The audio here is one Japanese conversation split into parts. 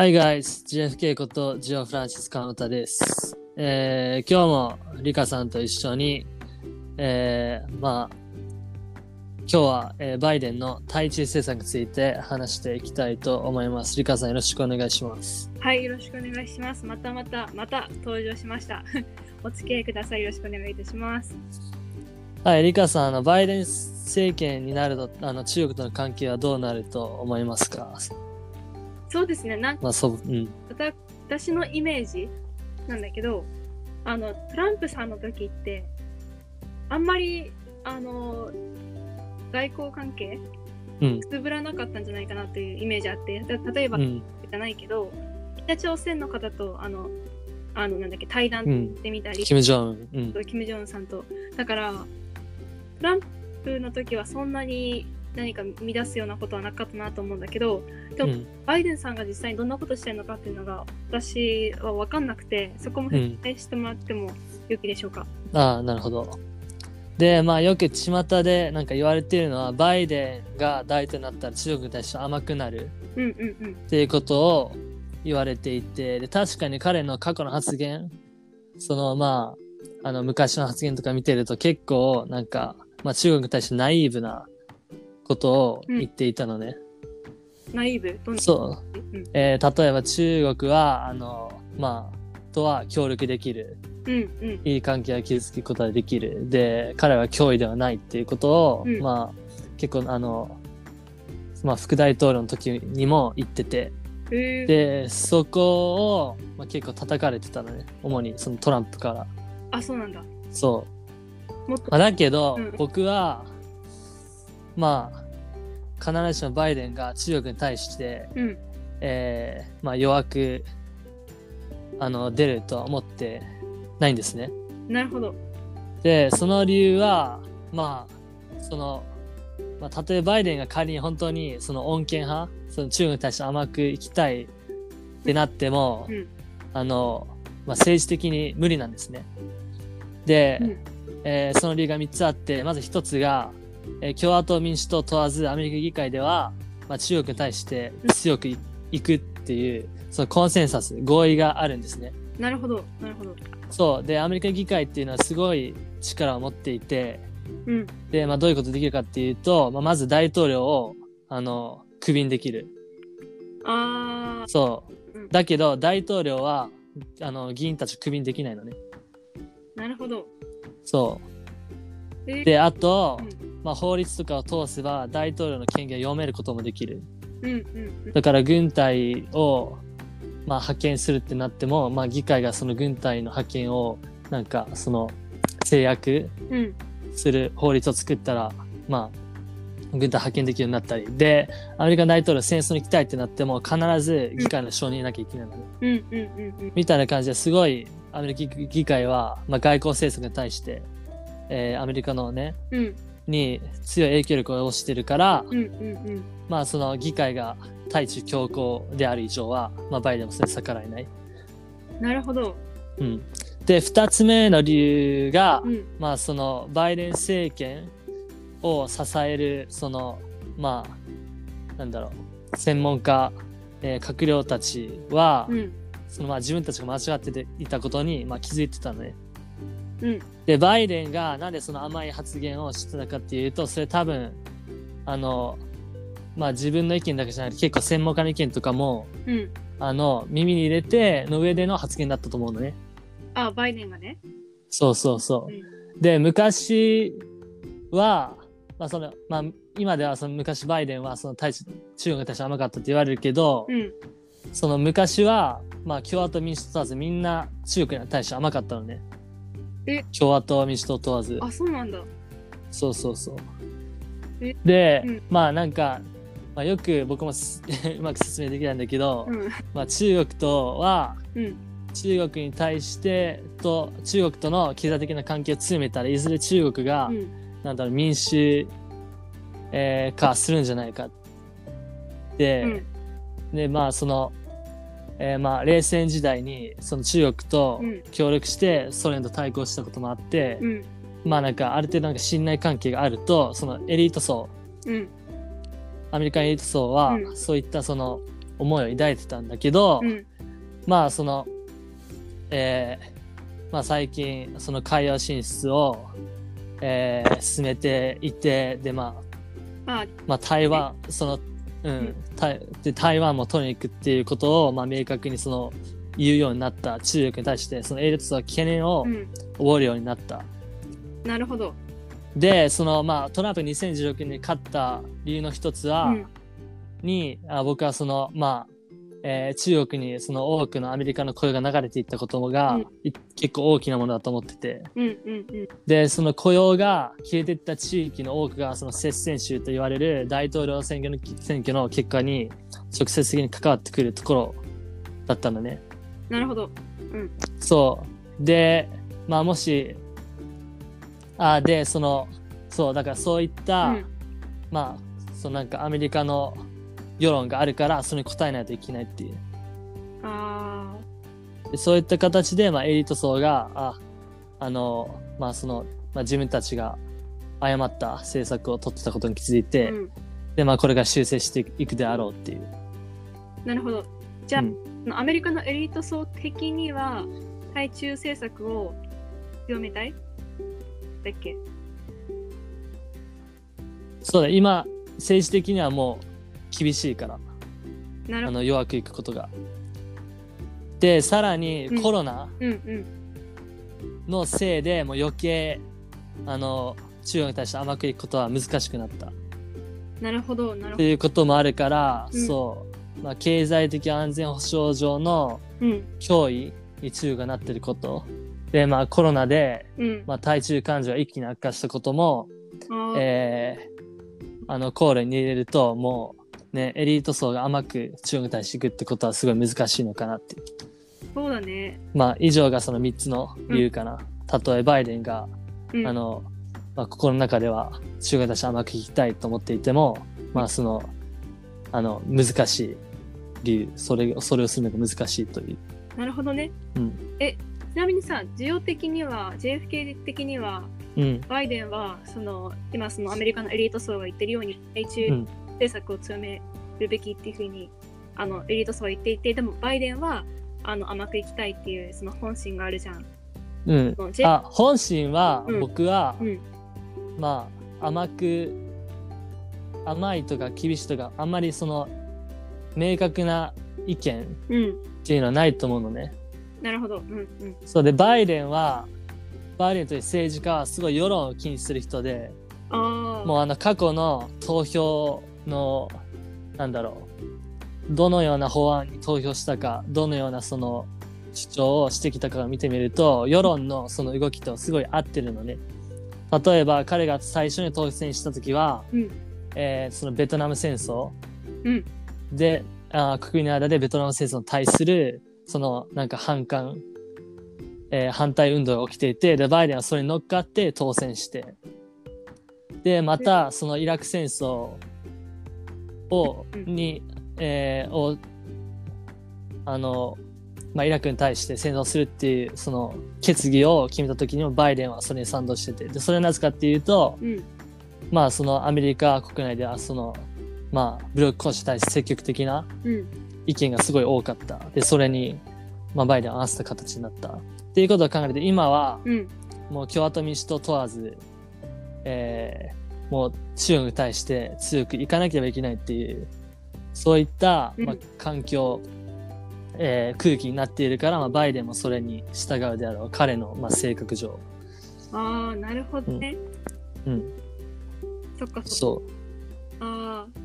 Hi guys, GFK ことジオフランシス・カノタです。えー今日もリカさんと一緒に、えーまあ、今日は、えーバイデンの対中政策について話していきたいと思います。リカさんよろしくお願いします。はい、よろしくお願いします。またまた、また登場しました。お付き合いください。よろしくお願いいたします。はい、リカさん、あのバイデン政権になるとあの中国との関係はどうなると思いますか？そうですね、なんかまあ、そう、うん。私のイメージなんだけど、あの、トランプさんの時って、あんまり、あの、外交関係、うん。つぶらなかったんじゃないかなというイメージあって、た例えば、うん。じゃないけど、北朝鮮の方と、あの、あの、なんだっけ、対談うん。してみたり、キム・ジョン。うん。とキム・ジョンさんと。だから、トランプの時はそんなに何か乱すようなことはなかったなと思うんだけど、でもうんバイデンさんが実際にどんなことしてるのかっていうのが私は分かんなくて、そこも説明してもらってもよきでしょうか。ああ、なるほど。で、まあよく巷でなんか言われているのは、バイデンが大統領になったら中国に対して甘くなるうんうんうん。っていうことを言われていて、で確かに彼の過去の発言、そのまあ、あの昔の発言とか見てると結構なんか、まあ中国に対してナイーブなことを言っていたのね。ナイーブ？そう。うんえー例えば中国は、あの、まあ、とは協力できる。うんうんいい関係を築くことができる。で、彼は脅威ではないっていうことを、うんまあ、結構あの、まあ、副大統領の時にも言ってて、えー、で、そこを、まあ、結構叩かれてたのね。主にそのトランプから。あ、そうなんだ。そう。まあ、だけど、うん僕は、まあ、必ずしもバイデンが中国に対して、うん。えーまあ、弱く、あの、出るとは思ってないんですね。なるほど。で、その理由は、まあ、その、まあ、たとえバイデンが仮に本当にその穏健派、その中国に対して甘くいきたいってなっても、うんあの、まあ、政治的に無理なんですね。で、うんえーその理由が3つあって、まず1つが、えー共和党民主党問わずアメリカ議会では、まあ、中国に対して強くいいくっていう、そのコンセンサス、合意があるんですね。なるほど。なるほど。そう。で、アメリカ議会っていうのはすごい力を持っていて、うん。で、まあ、どういうことできるかっていうと、まあ、まず大統領を、あの、クビにできる。あそうう。んだけど、大統領は、あの、議員たちをクビにできないのね。ー、なるほど。そえーう。で、あとう、んまあ、法律とかを通せば、大統領の権限を読めることもできる。うんうんだから、軍隊を、まあ、派遣するってなっても、まあ、議会がその軍隊の派遣を、なんか、その、制約うん。うん。する法律を作ったら、まあ、軍隊派遣できるようになったり。で、アメリカ大統領戦争に行きたいってなっても、必ず議会の承認なきゃいけないのんうん。みたいな感じですごい、アメリカ議会は、まあ、外交政策に対して、えーアメリカのね、うんに強い影響力をしてるから、うんうんうん。まあ、その議会が対中強硬である以上は、まあ、バイデンもそれに逆らえない。なるほど。うん。で、二つ目の理由が、うん。まあそのバイデン政権を支えるそのまあなんだろう専門家、えー閣僚たちは、うん。そのまあ自分たちが間違ってていたことに、まあ、気づいてたのね。うん。でバイデンがなんでその甘い発言をしてたかっていうとそれ多分あのまあ自分の意見だけじゃなくて結構専門家の意見とかもうん。あの耳に入れての上での発言だったと思うのね。あ、バイデンがね。そうそうそう。うん。で、昔は、まあその、まあ今ではその昔バイデンはその対中中国に対して甘かったって言われるけど、うん。その昔は、まあ共和党民主党問わずみんな中国に対して甘かったのね。え？共和党民主党問わず。あ、そうなんだ。そうそうそうえ？で、うんまあなんか、まあよく僕もす うまく説明できないんだけど、うん。まあ中国とは、うん。中国に対してと中国との経済的な関係を強めたらいずれ中国が、うん。なんだろう、民主、えー化するんじゃないか。で、で、まあ、その、えーまあ、冷戦時代に、その中国とうん協力してソ連と対抗したこともあって、うん。まあなんか、ある程度なんか信頼関係があると、そのエリート層、うん。アメリカンエリート層は、うんそういったその、思いを抱いてたんだけど、うん。まあその、えーまあ、最近その海洋進出を、えー進めていてでまあまあ、まあ、台湾、その、うんん、台で台湾も取りに行くっていうことを、まあ、明確にその、言うようになった中国に対して、そのエリツは懸念をうん。覚えるようになった。なるほど。で、その、まあ、トランプ2016年に勝った理由の一つは、うん。にあ、僕はその、まあ、えー中国にその多くのアメリカの声が流れていったことが、うんい結構大きなものだと思ってて、うんうんうん。で、その雇用が消えていった地域の多くが、その接戦州と言われる大統領選挙の選挙の結果に直接的に関わってくるところだったのね。なるほど。そう。で、まあもし、あ、で、その、そう、だからそういった、うん。まあ、そのなんかアメリカの世論があるから、それに応えないといけないっていう。あでそういった形で、まあ、エリート層が、あ、あの、まあ、その、まあ、自分たちが誤った政策を取ってたことに気づいあ。て、うん。で、まあ、これが修正していくであろうっていう。なるほど。じゃあ、うんアメリカのエリート層的には、対中政策を強めたい？だっけ？そうだ、今、政治的にはもう厳しいから。あの、弱くいくことが。で、さらにうんコロナ。のせいでもう余計、あの、中国に対して甘くいくことは難しくなった。っなるほど。なるほていうこともあるから、うんそう、まあ、経済的安全保障上の。脅威に中国がなってること。で、まあコロナで、うん。まあ対中感情が一気に悪化したことも、えーあの、考慮に入れると、もう、ね、エリート層が甘く中国に対していくってことはすごい難しいのかなっていう。そうだね。まあ、以上がその3つの理由かな。たとえバイデンが、うん。あの、まあ、心の中では中国に対して甘くいきたいと思っていても、まあ、その、あの、難しい理由、それ、それをするのが難しいという。なるほどね。うん。ちなみにさ、需要的には、JFK 的には、うん。バイデンは、その、今そのアメリカのエリート層が言ってるように、対中うん政策を強めるべきっていうふうに、あの、エリート層は言っていて、でもバイデンは、あの、甘くいきたいっていう、その本心があるじゃん。うん。あ、本心はうん僕は、うん。まあ、甘く、甘いとか厳しいとか、あんまりその、明確な意見っうん。ていうのはないと思うのね。なるほど。うんうん。そうで、バイデンは、バイデンという政治家はすごい世論を気にする人で。もうあの過去の投票の、なんだろう、どのような法案に投票したか、どのようなその主張をしてきたかを見てみると、世論のその動きとすごい合ってるのね。例えば彼が最初に当選した時は、うん。えーそのベトナム戦争。うん。で、あー国の間でベトナム戦争に対する、そのなんか反感、えー反対運動が起きていて、で、バイデンはそれに乗っかって当選して、で、また、そのイラク戦争を、うんに、えーを、あの、まあ、イラクに対して戦争するっていう、その決議を決めた時にもバイデンはそれに賛同してて、で、それはなぜかっていうと、うん。まあ、そのアメリカ国内では、その、まあ、武力行使に対して積極的なうん。意見がすごい多かった。で、それに、まあ、バイデンを合わせた形になった。っていうことを考えて、今は、うん。もう共和党民主党問わず、えーもう中国に対して強くいかなければいけないっていう、そういった、うんまあ、環境、えー空気になっているから、まあ、バイデンもそれに従うであろう。彼の、まあ、性格上。ああ、なるほどね。うん。そっかそっか。そああ。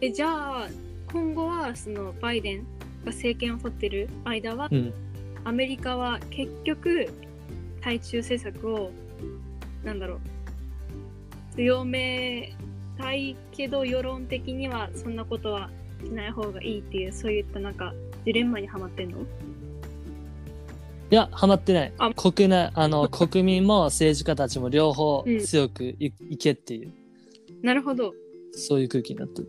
え、じゃあ、今後は、その、バイデンが政権を取ってる間は、う。うん。アメリカは結局、対中政策を、なんだろう、強めたいけど、世論的にはそんなことはしない方がいいっていう、そういったなんか、ジレンマにはまってんの？いや、ハマってないあ。国内、あの、国民も政治家たちも両方うん強くい,、いけっていう、なるほど。そういう空気になってる。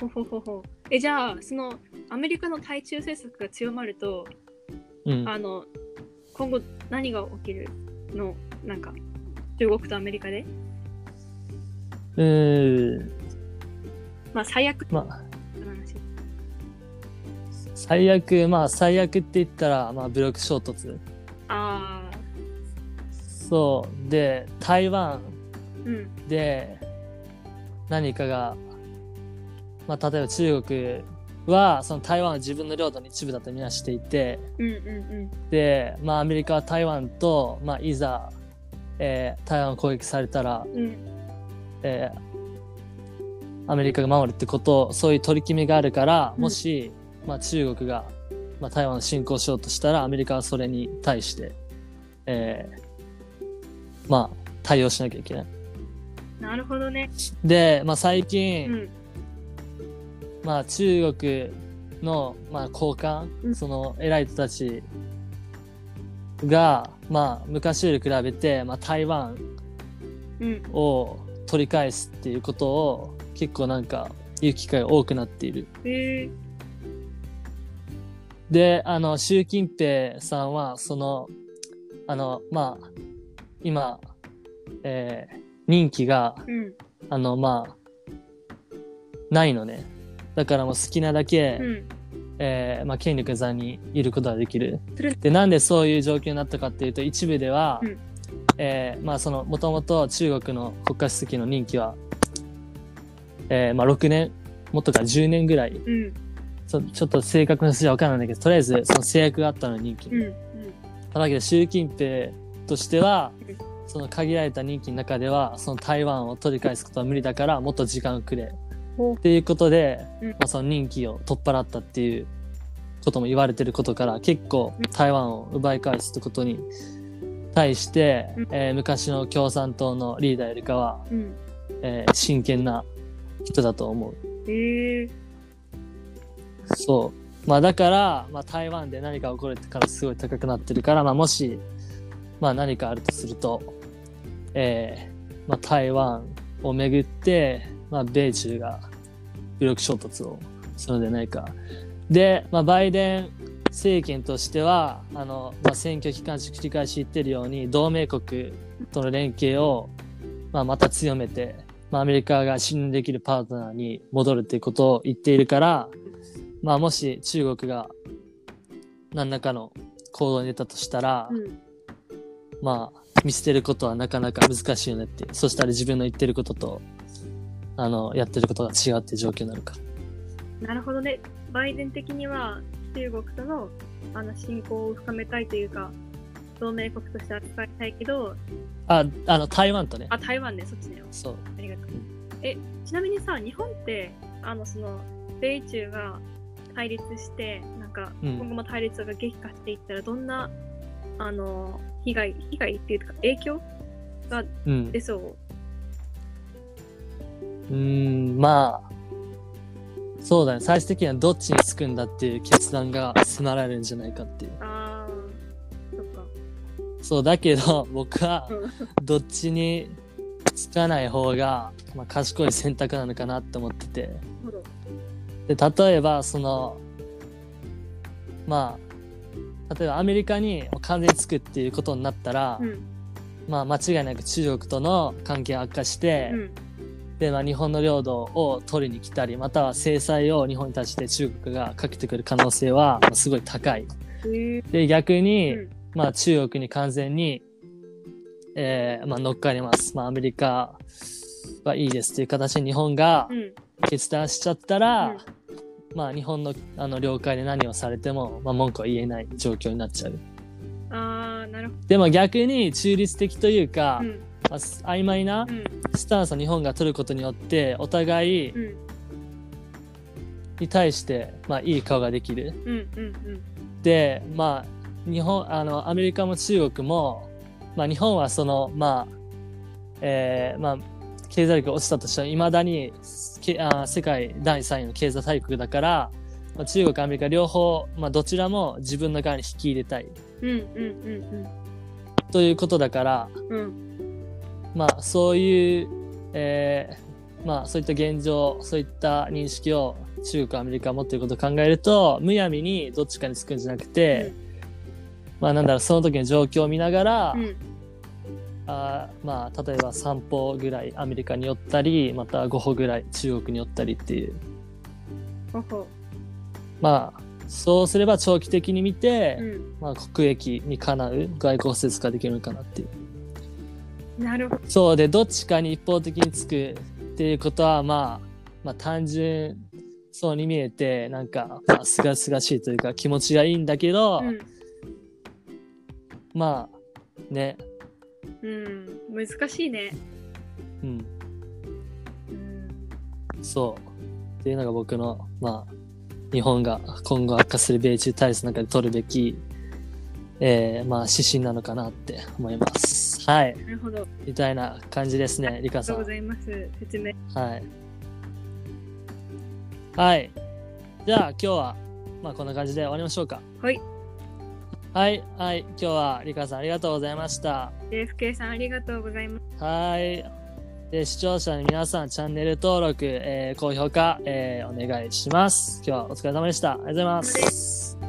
ほほほほ。え、じゃあ、その、アメリカの対中政策が強まると、うん。あの、今後何が起きるの？なんか、中国とアメリカで？うーん。まあ、最悪まあ。最悪、まあ最悪って言ったら、まあ武力衝突。ああ。そう。で、台湾うん。で何かが、まあ例えば中国はその台湾は自分の領土の一部だとみなしていて、うんうんで、まあアメリカは台湾と、まあいざ、えー台湾を攻撃されたら、うん。うん。えーアメリカが守るってことそういう取り決めがあるから、うんもし、まあ、中国が、まあ、台湾を侵攻しようとしたらアメリカはそれに対して、えーまあ対応しなきゃいけない。なるほどね。で、まあ、最う近、ん。まあ、中国の、まあ、高官、うんその偉い人たちが、まあ、昔より比べて、まあ、台湾うん。を取り返すっていうことを結構なんか言う機会が多くなっている。へえ。で、あの、習近平さんは、その、あの、まあ、今、えー任期が、うん。あの、まあ、ないのね。だからもう好きなだけ、うん。えーまあ、権力の座にいることができる。で、なんでそういう状況になったかっていうと、一部では、うんえーまあ、その、もともと中国の国家主席の任期は、えーまあ、6年、もっとか10年ぐらい、うん。そちょっと正確な数字は分からないんだけど、とりあえずその制約があったの任期。うん。うん。だけど、習近平としてはうん、その限られた任期の中では、その台湾を取り返すことは無理だから、もっと時間をくれ。っていうことで、うんまあ、その任期を取っ払ったっていうことも言われてることから、結構うん台湾を奪い返すってことに対して、うんえー昔の共産党のリーダーよりかは、うん。えー真剣な人だと思う。へえ。そう。まあだから、まあ台湾で何か起こるってからすごい高くなってるから、まあもし、まあ何かあるとすると、えーまあ台湾をめぐって、まあ米中が武力衝突をするのではないか。で、まあバイデン政権としては、あの、まあ選挙期間中繰り返し言ってるように、同盟国との連携を、まあまた強めて、まあアメリカが信任できるパートナーに戻るっていうことを言っているから、まあもし中国が何らかの行動に出たとしたら、うん。まあ見捨てることはなかなか難しいよねって。そしたら自分の言ってることと、あの、やってることが違うっていう状況になるから。なるほどね。バイデン的には中国とのあの親交を深めたいというか、同盟国として扱いたいけど、あ、あの、台湾とね。あ、台湾ね、そっちね。そう。ありがとう。え、ちなみにさ、日本って、あの、その、米中が対立して、なんか、うん今後も対立が激化していったら、どんな、あの、被害、被害っていうか、影響がうん。出そう？うーん、まあ、そうだね。最終的にはどっちにつくんだっていう決断が迫られるんじゃないかっていう。あー、そっか。そう、だけど、僕はうん、どっちにつかない方が、まあ、賢い選択なのかなって思ってて。で例えばそのまあ例えばアメリカに完全につくっていうことになったら、うん。まあ間違いなく中国との関係が悪化して、うん。で、まあ、日本の領土を取りに来たりまたは制裁を日本に対して中国がかけてくる可能性はまあすごい高い。で逆に、うんまあ中国に完全に、えーまあ、乗っかります。まあアメリカはいいですっていう形で日本がうん。決断しちゃったら、うんまあ日本のあの領海で何をされても、まあ、文句は言えない状況になっちゃう。あー、なるほでも逆に中立的というか、ど。うん。まあす曖昧なうん。スタンスを日本が取ることによってお互いうん。に対して、まあ、いい顔ができる。うん。うん。うん。でまあ日本あのアメリカも中国も、まあ、日本はそのまあえーまあ経済力が落ちたとしてもいまだにけあ世界第3位の経済大国だから、まあ、中国アメリカ両方、まあ、どちらも自分の側に引き入れたいうん。うん。うん。ということだからうん。うん。まあそういう、えーまあそういった現状そういった認識を中国アメリカが持っていることを考えるとむやみにどっちかにつくんじゃなくて、まあなんだろうその時の状況を見ながら、うん。あーまあ例えば3歩ぐらいアメリカに寄ったりまた5歩ぐらい中国に寄ったりっていう。まあそうすれば長期的に見て、うん。まあ、国益にかなう外交施設ができるのかなっていう。なるほど。そうでどっちかに一方的につくっていうことはまあ、まあ、単純そうに見えてなんかまあすがすがしいというか気持ちがいいんだけど、うん。まあねうん。難しいね。うんうん。そうっていうのが僕のまあ日本が今後悪化する米中対立の中で取るべき、えーまあ指針なのかなって思います。はいなるほど。あみたいな感じですね、リカさ。りがとうんございます。説明。はい。はい。じゃあ今日は、まあこんな感じで終わりましょうか。はい。はい。はい。今日はリカさんありがとうございました。JFK さんありがとうございます。はい。で視聴者の皆さん、チャンネル登録、えー高評価、えーお願いします。今日はお疲れ様でした。ありがとうございます。